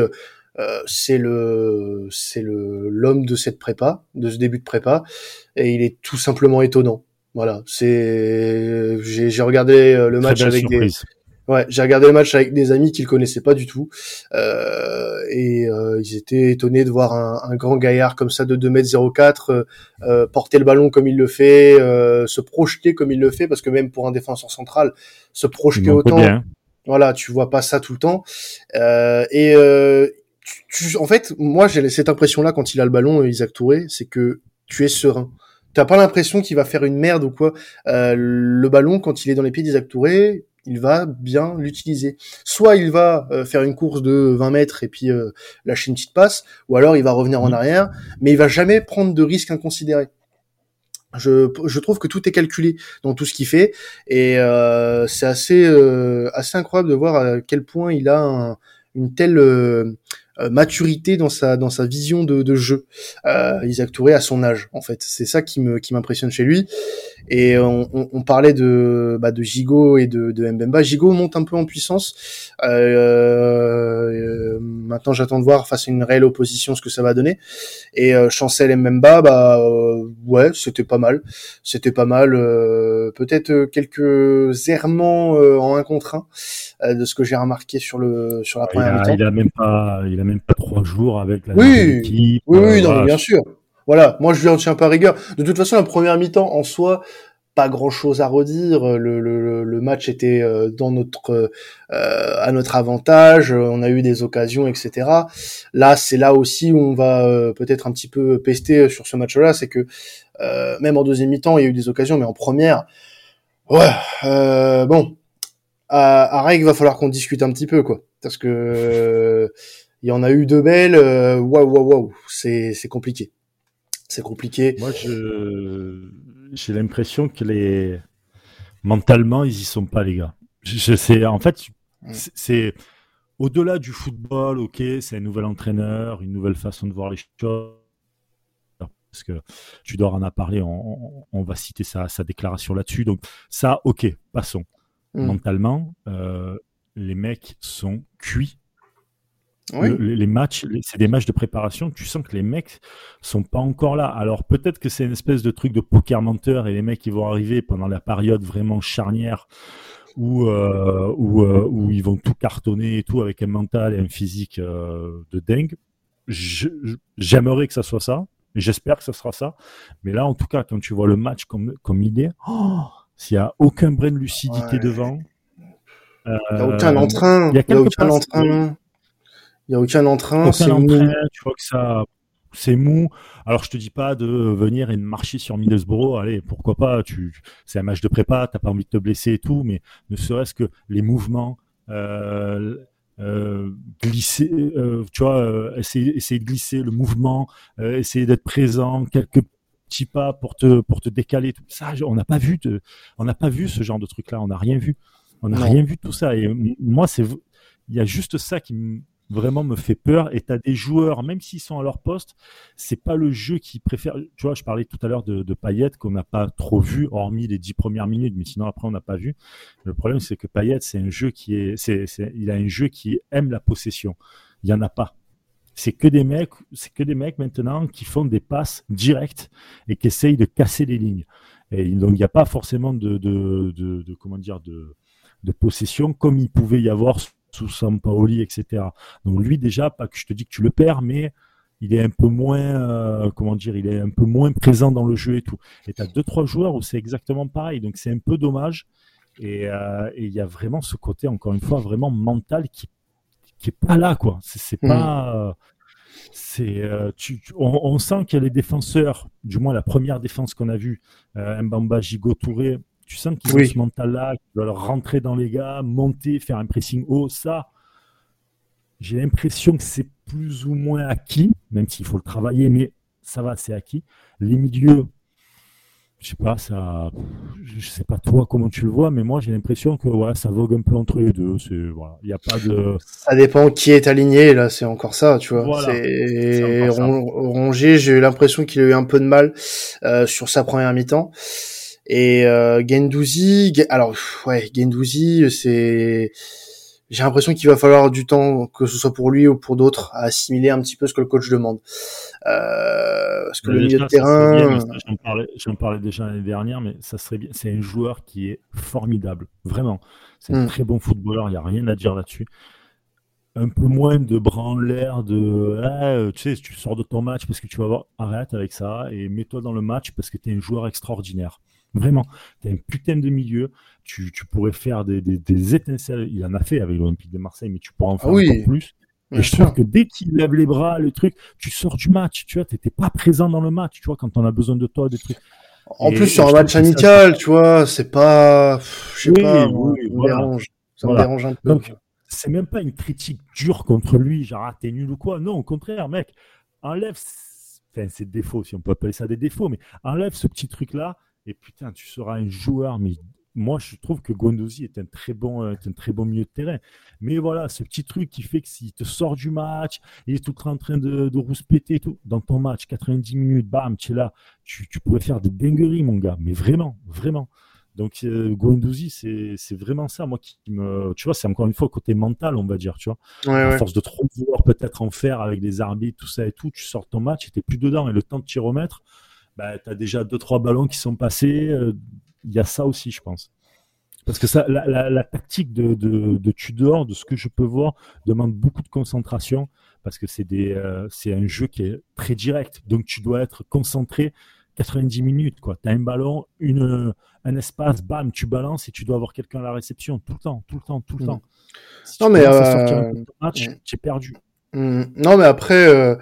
euh, c'est le c'est le l'homme de cette prépa, de ce début de prépa, et il est tout simplement étonnant. Voilà, c'est j'ai j'ai regardé euh, le match avec des ouais j'ai regardé le match avec des amis qu'il connaissaient pas du tout euh, et euh, ils étaient étonnés de voir un, un, grand gaillard comme ça de 2 m 04 euh, porter le ballon comme il le fait, se projeter comme il le fait parce que même pour un défenseur central se projeter autant. Voilà, tu vois pas ça tout le temps. et en fait, moi j'ai cette impression-là quand il a le ballon, euh, Isaac Touré, c'est que tu es serein. T'as pas l'impression qu'il va faire une merde ou quoi. Euh, le ballon, quand il est dans les pieds d'Isaac Touré, il va bien l'utiliser. Soit il va euh, faire une course de 20 mètres et puis lâcher une petite passe, ou alors il va revenir en mmh. arrière, mais il va jamais prendre de risques inconsidérés. Je, je, trouve que tout est calculé dans tout ce qu'il fait et c'est assez assez incroyable de voir à quel point il a une telle euh, maturité dans sa dans sa vision de, de jeu. Euh, Isaac Touré à son âge, en fait, c'est ça qui me qui m'impressionne chez lui. Et on, parlait de bah, de Gigot et de, de Mbemba. Gigot monte un peu en puissance. Euh, euh, maintenant, j'attends de voir face à une réelle opposition ce que ça va donner. Et euh, Chancel Mbemba, bah euh, ouais, c'était pas mal. C'était pas mal. Peut-être quelques errements en un contre un de ce que j'ai remarqué sur le sur la première mi-temps. Il a même pas il a même pas trois jours avec la oui, équipe. Oui, oui, non, bien sûr. Voilà, moi je lui en tiens pas rigueur. De toute façon, la première mi-temps en soi, pas grand chose à redire. Le, le, le match était euh, dans notre euh, à notre avantage. On a eu des occasions, etc. Là, c'est là aussi où on va euh, peut-être un petit peu pester sur ce match-là, c'est que même en deuxième mi-temps, il y a eu des occasions, mais en première, ouais, bon, à, à règle, va falloir qu'on discute un petit peu, quoi, parce que il y en a eu de belles. Waouh, waouh, waouh, c'est c'est compliqué c'est compliqué. Moi, je j'ai l'impression que les mentalement, ils y sont pas, les gars. Je, sais, en fait, mm. c'est au-delà du football. Ok, c'est un nouvel entraîneur, une nouvelle façon de voir les choses. Parce que tu dois en a parlé, on, va citer sa, sa déclaration là-dessus. Donc ça, ok, passons. Mm. Mentalement, euh, les mecs sont cuits les matchs, c'est des matchs de préparation. Tu sens que les mecs sont pas encore là. Alors peut-être que c'est une espèce de truc de poker menteur et les mecs ils vont arriver pendant la période vraiment charnière où euh, où, euh, où ils vont tout cartonner et tout avec un mental et un physique euh, de dingue. J'aimerais que ça soit ça. J'espère que ça sera ça. Mais là, en tout cas, quand tu vois le match comme comme il est, oh, s'il y a aucun brin de lucidité devant, il n'y a aucun entrain. Il y a, aucun entrain. Il y a aucun entrain. c'est mou. Tu vois que ça, c'est mou. Alors je te dis pas de venir et de marcher sur Middlesbrough. Allez, pourquoi pas Tu, c'est un match de prépa. T'as pas envie de te blesser et tout, mais ne serait-ce que les mouvements. Euh, euh, glisser, euh, tu vois, essayer, essayer, de glisser le mouvement, essayer d'être présent, quelques petits pas pour te pour te décaler. Tout ça, on n'a pas vu de, on n'a pas vu ce genre de truc là. On n'a rien vu. On n'a rien vu de tout ça. Et moi, c'est, il y a juste ça qui me vraiment me fait peur. Et tu as des joueurs, même s'ils sont à leur poste, c'est pas le jeu qu'ils préfèrent. Tu vois, je parlais tout à l'heure de, de Payet qu'on n'a pas trop vu, hormis les dix premières minutes, mais sinon après on n'a pas vu. Le problème, c'est que Payet, c'est un jeu qui est, c'est, il a un jeu qui aime la possession. Il y en a pas. C'est que des mecs, c'est que des mecs maintenant qui font des passes directes et qui essayent de casser les lignes. Et donc il n'y a pas forcément de, de, de, comment dire de de possession comme il pouvait y avoir sous Sampaoli, etc. Donc lui déjà, pas que je te dis que tu le perds, mais il est un peu moins, euh, comment dire, il est un peu moins présent dans le jeu et tout. Et tu as deux trois joueurs où c'est exactement pareil, donc c'est un peu dommage. Euh, et il y a vraiment ce côté, encore une fois, vraiment mental qui qui est pas là, quoi. C'est hmm. pas, c'est, euh, on, sent qu'il y a les défenseurs, du moins la première défense qu'on a vue, Mbamba, Gigo, Touré, tu sens qu'ils ont ce mental-là, qu'ils veulent rentrer dans les gars, monter, faire un pressing haut. Ça, j'ai l'impression que c'est plus ou moins acquis, même s'il faut le travailler, mais ça va, c'est acquis. Les milieux, je sais pas, ça, je sais pas toi comment tu le vois, mais moi j'ai l'impression que voilà, ça vogue un peu entre les deux. C'est voilà, il y a pas de. Ça dépend qui est aligné là, c'est encore ça, tu vois. c'est Rongier, j'ai eu l'impression qu'il a eu un peu de mal euh, sur sa première mi-temps. Et euh, Gendouzi, alors ouais, Gendouzi, c'est j'ai l'impression qu'il va falloir du temps, que ce soit pour lui ou pour d'autres, à assimiler un petit peu ce que le coach demande. Euh, parce que le milieu de terrain, j'en parlais, parlais, déjà l'année dernière, mais ça serait bien. C'est un joueur qui est formidable, vraiment. C'est un hmm. très bon footballeur, il n'y a rien à dire là-dessus. Un peu moins de bras en l'air, de ah, tu sais, tu sors de ton match parce que tu vas voir, arrête avec ça et mets-toi dans le match parce que tu es un joueur extraordinaire. Vraiment, tu as un putain de milieu. Tu, tu pourrais faire des, des, des, étincelles. Il en a fait avec l'Olympique de Marseille, mais tu pourras en faire ah encore plus. Et je trouve que dès qu'il lève les bras, le truc, tu sors du match. Tu vois, t'étais pas présent dans le match. Tu vois, quand on a besoin de toi, des trucs. En plus, sur un match amical, tu vois, c'est pas, je sais pas, oui, ça me dérange. Ça me dérange un peu. Donc, c'est même pas une critique dure contre lui, genre, ah, t'es nul ou quoi. Non, au contraire, mec, enlève, enfin, c'est défauts, si on peut appeler ça des défauts, mais enlève ce petit truc-là, et putain, tu seras un joueur, mais moi, je trouve que Guendouzi est un très bon, euh, un très bon milieu de terrain. Mais voilà, ce petit truc qui fait que s'il te sort du match, il est tout en train de, de rouspéter tout, dans ton match, 90 minutes, bam, tu es là, tu, tu pourrais faire des dingueries, mon gars. Mais vraiment, vraiment. Donc, euh, Guendouzi, c'est vraiment ça, moi, qui me. Tu vois, c'est encore une fois côté mental, on va dire, tu vois. à force de trop vouloir peut-être en faire avec les arbitres, tout ça et tout, tu sors ton match, tu plus dedans. Et le temps de t'y remettre, bah, tu as déjà deux trois ballons qui sont passés. Euh, il y a ça aussi, je pense. Parce que ça, la, tactique de, de, Tudor, de ce que je peux voir, demande beaucoup de concentration parce que c'est des, euh, c'est un jeu qui est très direct. Donc tu dois être concentré 90 minutes. Tu as un ballon, une, un espace, bam, tu balances et tu dois avoir quelqu'un à la réception tout le temps, tout le temps, tout le mm. temps. non, mais euh... match, mm. tu es perdu. Mm. Non, mais après, euh,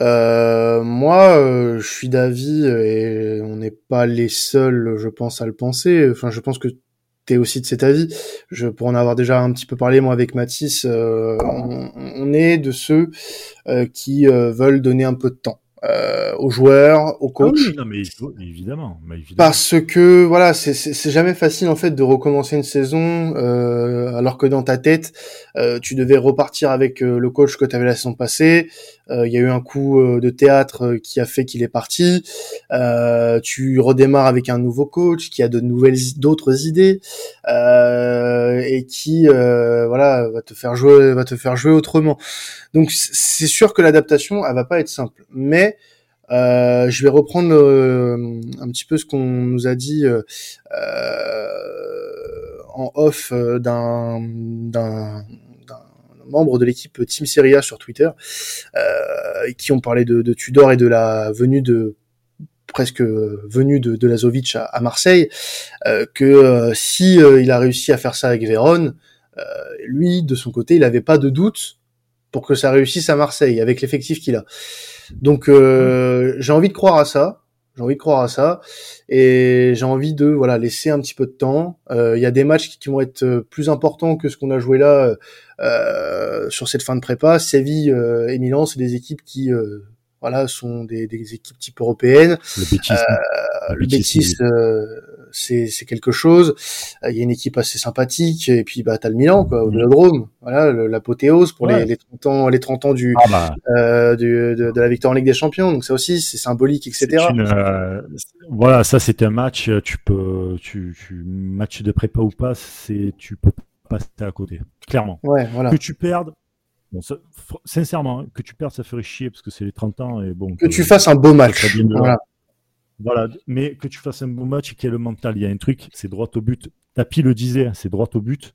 euh, moi, euh, je suis d'avis et on n'est pas les seuls, je pense, à le penser. Enfin, je pense que tu es aussi de cet avis. Je pour en avoir déjà un petit peu parlé moi avec Mathis, euh, on, on, est de ceux qui veulent donner un peu de temps euh, aux joueurs, aux ah coachs. oui, non, mais évidemment, mais évidemment. Parce que voilà, c'est jamais facile en fait de recommencer une saison euh, alors que dans ta tête, euh, tu devais repartir avec euh, le coach que tu avais la saison passée. Euh, il y a eu un coup euh, de théâtre qui a fait qu'il est parti. tu redémarres avec un nouveau coach qui a de nouvelles, d'autres idées et qui voilà va te faire jouer, va te faire jouer autrement. Donc c'est sûr que l'adaptation, elle va pas être simple, mais euh, je vais reprendre euh, un petit peu ce qu'on nous a dit euh, en off d'un d'un membre de l'équipe Team Seria sur Twitter, qui ont parlé de, Tudor et de la venue de presque venue de, de Lazovic à, à Marseille, que si il a réussi à faire ça avec Vérone, lui de son côté, il n'avait pas de doute pour que ça réussisse à Marseille avec l'effectif qu'il a. Donc euh, j'ai envie de croire à ça. J'ai envie de croire à ça et j'ai envie de voilà laisser un petit peu de temps. Euh, il y a des matchs qui, vont être euh, plus importants que ce qu'on a joué là euh, sur cette fin de prépa. Séville et Milan, c'est des équipes qui voilà sont des, des, équipes type européennes. Le Betis, le Betis c'est c'est quelque chose. Il y a une équipe assez sympathique et puis bah t'as le Milan quoi, au Vélodrome. Voilà, l'apothéose pour les, les 30 ans les 30 ans du, ah bah. du de, de, la victoire en Ligue des Champions. Donc ça aussi c'est symbolique etc. voilà, ça c'était un match. Tu peux tu, tu match de prépa ou pas, c'est tu peux passer à côté, clairement. Ouais, voilà. Que tu perdes, Bon, sincèrement, que tu perds, ça ferait chier parce que c'est les 30 ans et bon. Que, tu fasses un beau match. Voilà. Voilà. mais que tu fasses un beau match et qu'il y ait le mental. Il y a un truc, c'est droit au but. Tapi le disait, hein, c'est droit au but.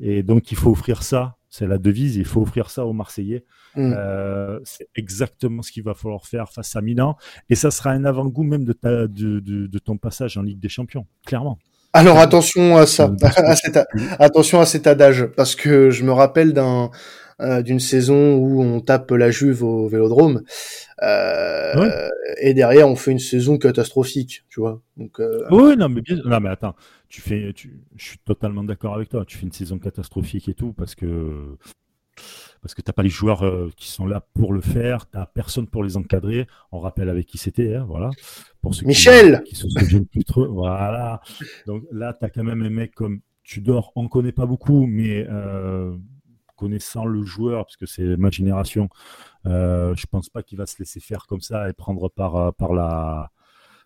Et donc, il faut offrir ça. C'est la devise. Il faut offrir ça aux Marseillais. Mm. Euh, c'est exactement ce qu'il va falloir faire face à Milan. Et ça sera un avant-goût même de, ta, de, de, de ton passage en Ligue des Champions, clairement. Alors attention à ça, *laughs* à cet, attention à cet adage, parce que je me rappelle d'un euh, d'une saison où on tape la Juve au Vélodrome euh, et derrière on fait une saison catastrophique, tu vois. Donc euh... oui, non mais bien, non mais attends, tu fais, tu, je suis totalement d'accord avec toi. Tu fais une saison catastrophique et tout parce que parce que t'as pas les joueurs euh, qui sont là pour le faire, t'as personne pour les encadrer. On rappelle avec qui c'était, hein, voilà. Pour ceux Michel qui, se souviennent plus trop, voilà. Donc là, t'as quand même un mec comme Tudor, on connaît pas beaucoup, mais euh, connaissant le joueur, parce que c'est ma génération, euh, je pense pas qu'il va se laisser faire comme ça et prendre par, euh, par la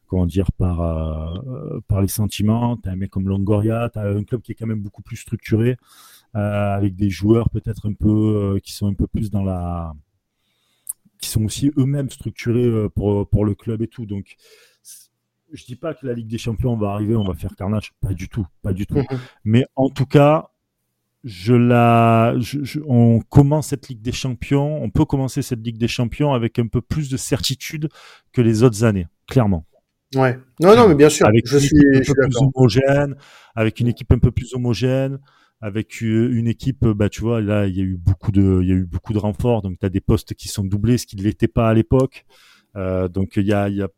comment dire par euh, par les sentiments. T'as un mec comme Longoria, t'as un club qui est quand même beaucoup plus structuré, euh, avec des joueurs peut-être un peu qui sont un peu plus dans la qui sont aussi eux-mêmes structurés pour pour le club et tout. Donc je dis pas que la Ligue des Champions va arriver, on va faire carnage, pas du tout, pas du tout. Mm-hmm. Mais en tout cas, je la, on commence cette Ligue des Champions, on peut commencer cette Ligue des Champions avec un peu plus de certitude que les autres années, clairement. Ouais. Non, non, mais bien sûr. Avec je suis, un peu plus homogène, avec une équipe un peu plus homogène, avec une équipe, bah tu vois, là il y a eu beaucoup de, il y a eu beaucoup de renforts, donc tu as des postes qui sont doublés, ce qui ne l'était pas à l'époque. Euh, donc il y a, il y a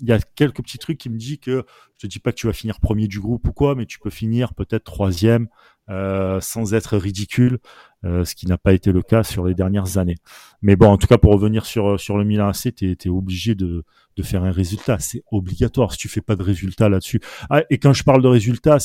il y a quelques petits trucs qui me disent que je te dis pas que tu vas finir premier du groupe ou quoi, mais tu peux finir peut-être troisième euh, sans être ridicule, euh, ce qui n'a pas été le cas sur les dernières années. Mais bon, en tout cas, pour revenir sur sur le Milan AC, tu es, obligé de, de faire un résultat. C'est obligatoire. Si tu fais pas de résultat là-dessus. Ah, et quand je parle de résultat,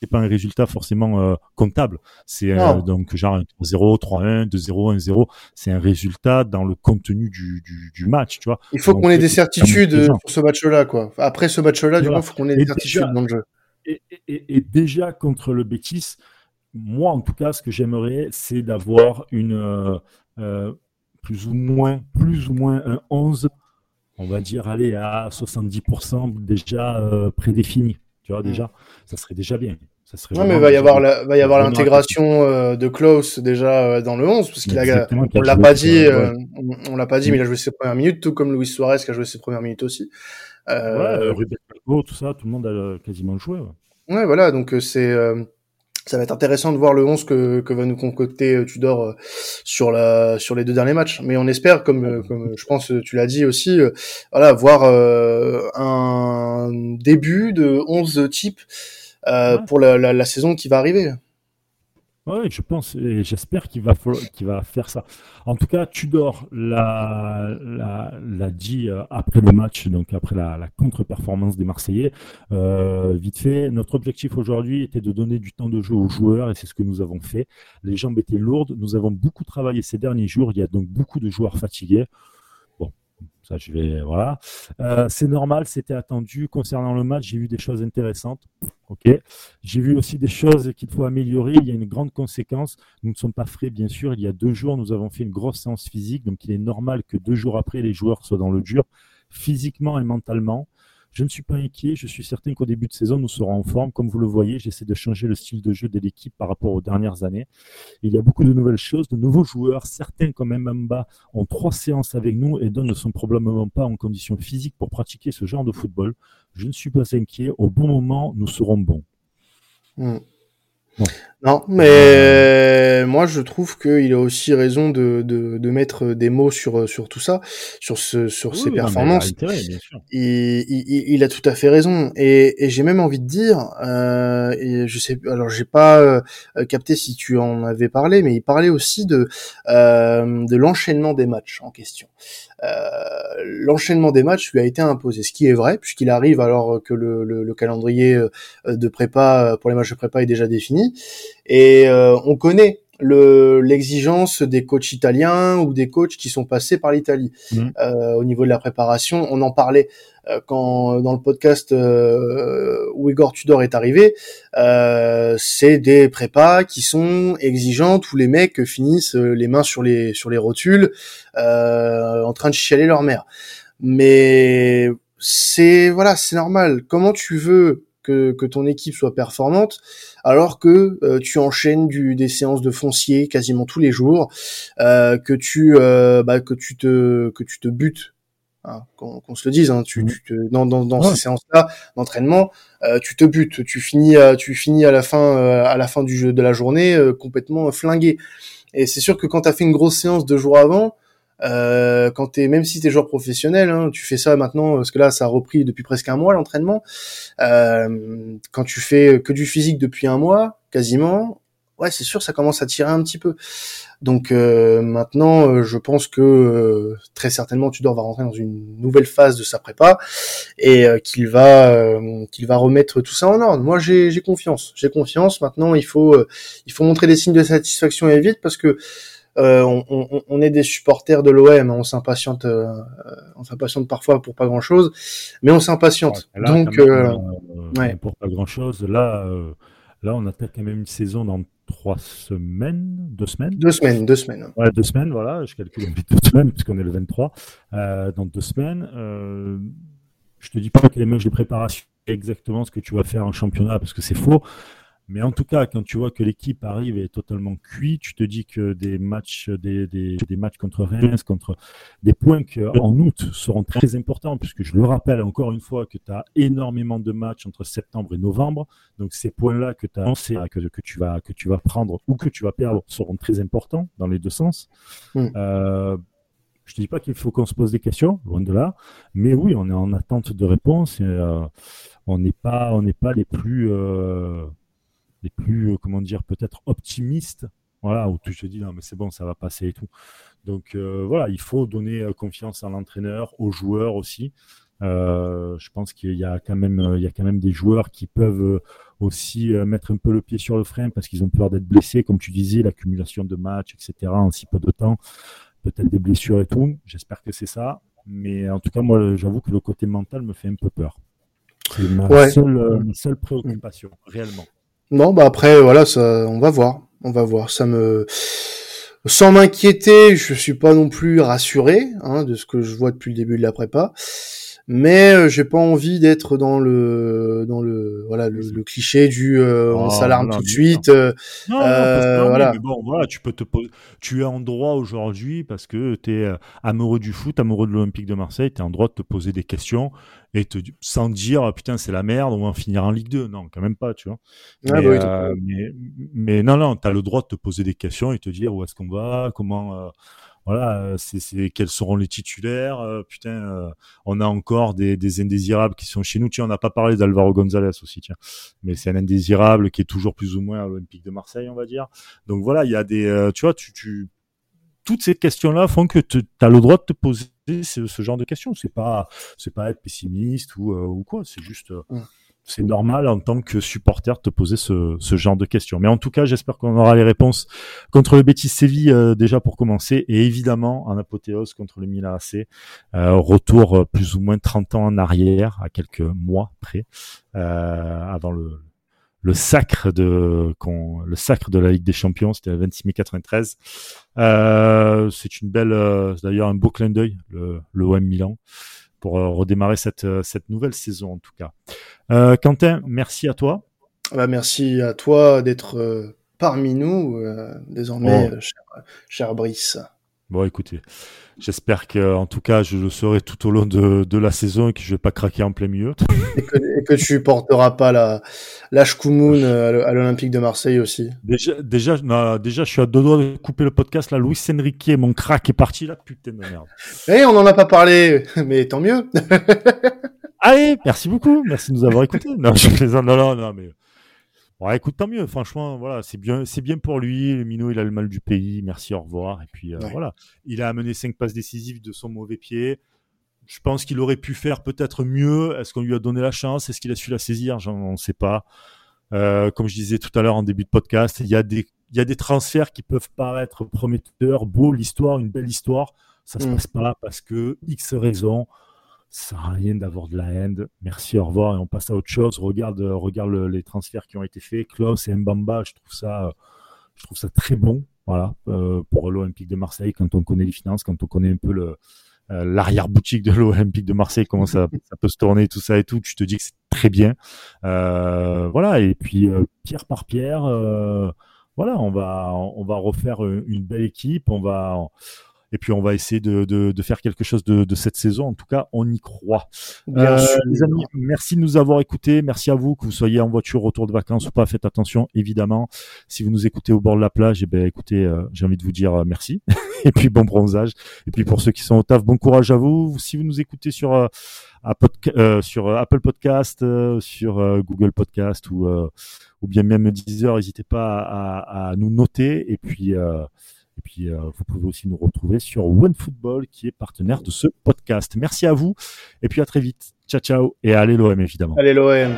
c'est pas un résultat forcément euh, comptable. C'est euh, donc genre 0 3-1, 2-0, 1-0. C'est un résultat dans le contenu du, du, du match, tu vois. Il faut qu'on ait des certitudes pour ce match-là, quoi. Après ce match-là, du coup, il faut qu'on ait des certitudes dans le jeu. Et, et, et, déjà contre le Betis, moi en tout cas, ce que j'aimerais, c'est d'avoir une euh, euh plus ou moins, plus ou moins un 11, on va dire, aller à 70% déjà euh, prédéfini. Tu vois, déjà, ça serait déjà bien. Ça serait non, mais va y avoir va y avoir l'intégration euh, de Klaus déjà dans le 11 parce qu'il a on l'a pas dit euh, on, l'a pas dit mais il a joué ses premières minutes tout comme Luis Suarez qui a joué ses premières minutes aussi. Ouais, Ruben tout ça, tout le monde a quasiment joué. Ouais, ouais voilà, donc c'est ça va être intéressant de voir le 11 que, que va nous concocter Tudor sur la sur les deux derniers matchs mais on espère comme comme je pense tu l'as dit aussi voilà voir un début de 11 types euh, pour la, la, la, saison qui va arriver. Oui, je pense et j'espère qu'il va, qu'il va faire ça. En tout cas, Tudor l'a, dit euh, après le match, donc après la, la contre-performance des Marseillais. Euh, vite fait, notre objectif aujourd'hui était de donner du temps de jeu aux joueurs et c'est ce que nous avons fait. Les jambes étaient lourdes. Nous avons beaucoup travaillé ces derniers jours. Il y a donc beaucoup de joueurs fatigués je vais voilà. Euh, c'est normal, c'était attendu. Concernant le match, j'ai vu des choses intéressantes. Ok. J'ai vu aussi des choses qu'il faut améliorer. Il y a une grande conséquence. Nous ne sommes pas frais, bien sûr. Il y a deux jours, nous avons fait une grosse séance physique, donc il est normal que deux jours après, les joueurs soient dans le dur, physiquement et mentalement. Je ne suis pas inquiet. Je suis certain qu'au début de saison, nous serons en forme. Comme vous le voyez, j'essaie de changer le style de jeu de l'équipe par rapport aux dernières années. Il y a beaucoup de nouvelles choses, de nouveaux joueurs. Certains, comme Mbamba, ont trois séances avec nous et ne sont probablement pas en condition physique pour pratiquer ce genre de football. Je ne suis pas inquiet. Au bon moment, nous serons bons. Hmm. Non, mais moi je trouve qu'il a aussi raison de, de, de, mettre des mots sur sur tout ça, sur ce sur ses performances. bien sûr. Il, il, il, a tout à fait raison et, et j'ai même envie de dire, euh, et je sais, alors j'ai pas euh, capté si tu en avais parlé, mais il parlait aussi de euh, de l'enchaînement des matchs en question. Euh, l'enchaînement des matchs lui a été imposé, ce qui est vrai, puisqu'il arrive alors que le, le, calendrier euh, de prépa pour les matchs de prépa est déjà défini, et euh, on connaît le l'exigence des coachs italiens ou des coachs qui sont passés par l'Italie mmh. au niveau de la préparation. On en parlait quand dans le podcast où Igor Tudor est arrivé. c'est des prépas qui sont exigeantes où les mecs finissent les mains sur les sur les rotules euh, en train de chialer leur mère. Mais c'est voilà, c'est normal. Comment tu veux que, que ton équipe soit performante alors que euh, tu enchaînes du, des séances de foncier quasiment tous les jours, euh, que tu euh, bah, que tu te que tu te butes Hein, qu'on se le dise, hein, tu, mmh. tu te, dans, dans, dans ces séances-là d'entraînement, euh, tu te butes, tu finis, à, tu finis à la fin, à la fin du jeu de la journée complètement flingué. Et c'est sûr que quand tu as fait une grosse séance deux jours avant, euh, quand t'es, même si t'es joueur professionnel, hein, tu fais ça maintenant parce que là ça a repris depuis presque un mois l'entraînement. Euh, quand tu fais que du physique depuis un mois, quasiment, ouais c'est sûr ça commence à tirer un petit peu. Donc euh, maintenant, euh, je pense que euh, très certainement Tudor va rentrer dans une nouvelle phase de sa prépa et qu'il va qu'il va remettre tout ça en ordre. Moi j'ai confiance, j'ai confiance. Maintenant il faut il faut montrer des signes de satisfaction et vite parce que euh, on, on, on, est des supporters de l'OM, on s'impatiente, euh, on s'impatiente parfois pour pas grand chose, mais on s'impatiente. Donc, euh, ouais. pour pas grand chose, là, là, on attaque quand même une saison dans trois semaines, deux semaines. Deux semaines, deux semaines. Ouais, deux semaines, voilà. Je calcule deux semaines puisqu'on est le 23. dans deux semaines, je te dis pas que les matchs de préparation exactement ce que tu vas faire en championnat parce que c'est faux. Mais en tout cas, quand tu vois que l'équipe arrive et est totalement cuit, tu te dis que des matchs, des, des, des matchs contre Reims, contre des points qui en août seront très importants, puisque je le rappelle encore une fois que tu as énormément de matchs entre septembre et novembre. Donc ces points-là que tu as annoncé, que, que, tu vas, que tu vas prendre ou que tu vas perdre seront très importants dans les deux sens. Mm. Euh, je ne dis pas qu'il faut qu'on se pose des questions, loin de là, mais oui, on est en attente de réponses et euh, on n'est pas, on n'est pas les plus euh, les plus, euh, comment dire, peut-être optimistes, voilà, où tu te dis non mais c'est bon, ça va passer et tout. Donc euh, voilà, il faut donner euh, confiance à l'entraîneur, aux joueurs aussi. je pense qu'il y a quand même, il y a quand même des joueurs qui peuvent aussi mettre un peu le pied sur le frein parce qu'ils ont peur d'être blessés, comme tu disais, l'accumulation de matchs, etc. en si peu de temps, peut-être des blessures et tout. J'espère que c'est ça, mais en tout cas moi, j'avoue que le côté mental me fait un peu peur. C'est ma, seule, ma seule préoccupation, réellement. Non, bah après, voilà, ça, on va voir. On va voir. Ça me, sans m'inquiéter, je suis pas non plus rassuré hein, de ce que je vois depuis le début de la prépa mais euh, j'ai pas envie d'être dans le dans le voilà le, cliché du euh, on oh, s'alarme tout de suite euh, non, euh, voilà. Mais bon voilà tu peux te tu es en droit aujourd'hui parce que tu es amoureux du foot amoureux de l'Olympique de Marseille tu es en droit de te poser des questions et te sans dire ah, putain c'est la merde on va en finir en Ligue 2 non quand même pas tu vois. Ah, mais, bah mais, mais, non non tu as le droit de te poser des questions et te dire où est-ce qu'on va comment voilà, euh, c'est quels seront les titulaires. Euh, putain, euh, on a encore des, des, indésirables qui sont chez nous. Tiens, on n'a pas parlé d'Alvaro González aussi, tiens. Mais c'est un indésirable qui est toujours plus ou moins à l'Olympique de Marseille, on va dire. Donc voilà, il y a des, tu vois, tu, tu, toutes ces questions-là font que tu as le droit de te poser ce, ce genre de questions. C'est pas, c'est pas être pessimiste ou, ou quoi. C'est juste. Mmh c'est normal en tant que supporter de te poser ce, genre de questions. Mais en tout cas, j'espère qu'on aura les réponses contre le Betis Séville euh, déjà pour commencer, et évidemment en apothéose contre le Milan AC. Euh, retour euh, plus ou moins 30 ans en arrière, à quelques mois près, avant le, le sacre de le sacre de la Ligue des Champions, c'était le 26 mai 93. c'est une belle, d'ailleurs un beau clin d'œil, le, le OM Milan pour euh, redémarrer cette, euh, cette nouvelle saison en tout cas. Euh, Quentin, merci à toi. Bah, merci à toi d'être parmi nous désormais, oh. cher, cher, Brice. Bon, écoutez, j'espère que, en tout cas, je le serai tout au long de, de la saison et que je vais pas craquer en plein milieu. *laughs* Et que, et que tu porteras pas la, la euh, à l'Olympique de Marseille aussi. Déjà, déjà, non, déjà, je suis à deux doigts de couper le podcast. Là, Luis Enrique, mon crack est parti là. Putain de merde. Eh, on en a pas parlé, mais tant mieux. *laughs* Allez, merci beaucoup. Merci de nous avoir écoutés. Non, je plaisante. Non, non, non, mais Ouais, écoute, tant mieux. Franchement, voilà, c'est bien, c'est bien pour lui. Le Minot, il a le mal du pays. Merci, au revoir. Et puis euh, voilà, il a amené cinq passes décisives de son mauvais pied. Je pense qu'il aurait pu faire peut-être mieux. Est-ce qu'on lui a donné la chance? Est-ce qu'il a su la saisir? J'en sais pas. Euh, comme je disais tout à l'heure en début de podcast, il y a des, il y a des transferts qui peuvent paraître prometteurs, beaux, l'histoire, une belle histoire. Ça se mm. passe pas parce que X raisons ça sert à rien d'avoir de la haine. Merci, au revoir, et on passe à autre chose. Regarde, euh, regarde les transferts qui ont été faits. Klaus et Mbamba, je trouve ça, euh, je trouve ça très bon. Voilà, euh, pour l'Olympique de Marseille, quand on connaît les finances, quand on connaît un peu le, l'arrière-boutique de *laughs* l'Olympique de Marseille, comment ça, *laughs* ça, peut se tourner, tout ça et tout, tu te dis que c'est très bien. voilà, et puis pierre par pierre, voilà, on va, on va refaire une belle équipe, on va, et puis on va essayer de, de, de faire quelque chose de, de, cette saison. En tout cas, on y croit. Euh, les amis, merci de nous avoir écoutés. Merci à vous, que vous soyez en voiture, retour de vacances ou pas. Faites attention, évidemment. Si vous nous écoutez au bord de la plage, eh ben, écoutez, euh, j'ai envie de vous dire euh, merci. *laughs* et puis bon bronzage. Et puis pour ceux qui sont au taf, bon courage à vous. Si vous nous écoutez sur euh, sur Apple Podcast, sur Google Podcast ou ou bien même Deezer, n'hésitez pas à, à, nous noter. Et puis et puis, euh, vous pouvez aussi nous retrouver sur OneFootball, qui est partenaire de ce podcast. Merci à vous. Et puis, à très vite. Ciao, ciao. Et allez l'OM, évidemment. Allez l'OM.